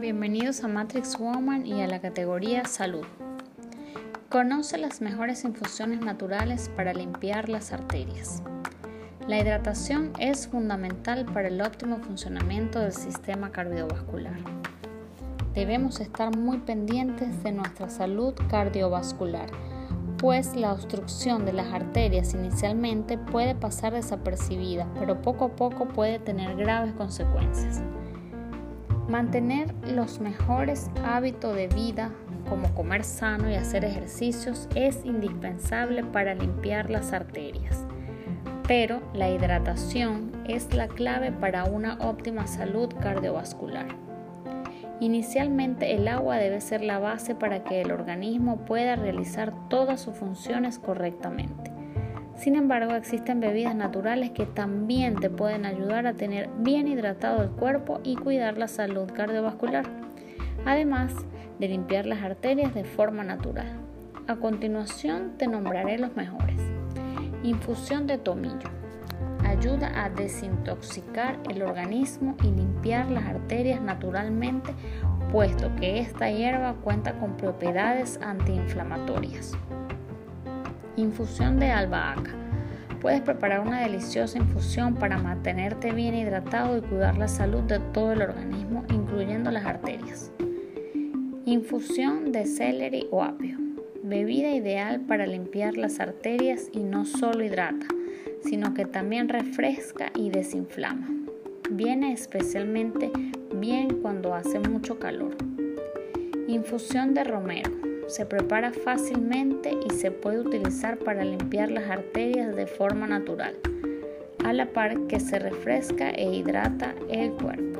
Bienvenidos a Matrix Woman y a la categoría Salud. Conoce las mejores infusiones naturales para limpiar las arterias. La hidratación es fundamental para el óptimo funcionamiento del sistema cardiovascular. Debemos estar muy pendientes de nuestra salud cardiovascular, pues la obstrucción de las arterias inicialmente puede pasar desapercibida, pero poco a poco puede tener graves consecuencias. Mantener los mejores hábitos de vida, como comer sano y hacer ejercicios, es indispensable para limpiar las arterias. Pero la hidratación es la clave para una óptima salud cardiovascular. Inicialmente el agua debe ser la base para que el organismo pueda realizar todas sus funciones correctamente. Sin embargo, existen bebidas naturales que también te pueden ayudar a tener bien hidratado el cuerpo y cuidar la salud cardiovascular, además de limpiar las arterias de forma natural. A continuación te nombraré los mejores. Infusión de tomillo. Ayuda a desintoxicar el organismo y limpiar las arterias naturalmente, puesto que esta hierba cuenta con propiedades antiinflamatorias. Infusión de albahaca. Puedes preparar una deliciosa infusión para mantenerte bien hidratado y cuidar la salud de todo el organismo, incluyendo las arterias. Infusión de celery o apio. Bebida ideal para limpiar las arterias y no solo hidrata, sino que también refresca y desinflama. Viene especialmente bien cuando hace mucho calor. Infusión de romero se prepara fácilmente y se puede utilizar para limpiar las arterias de forma natural, a la par que se refresca e hidrata el cuerpo.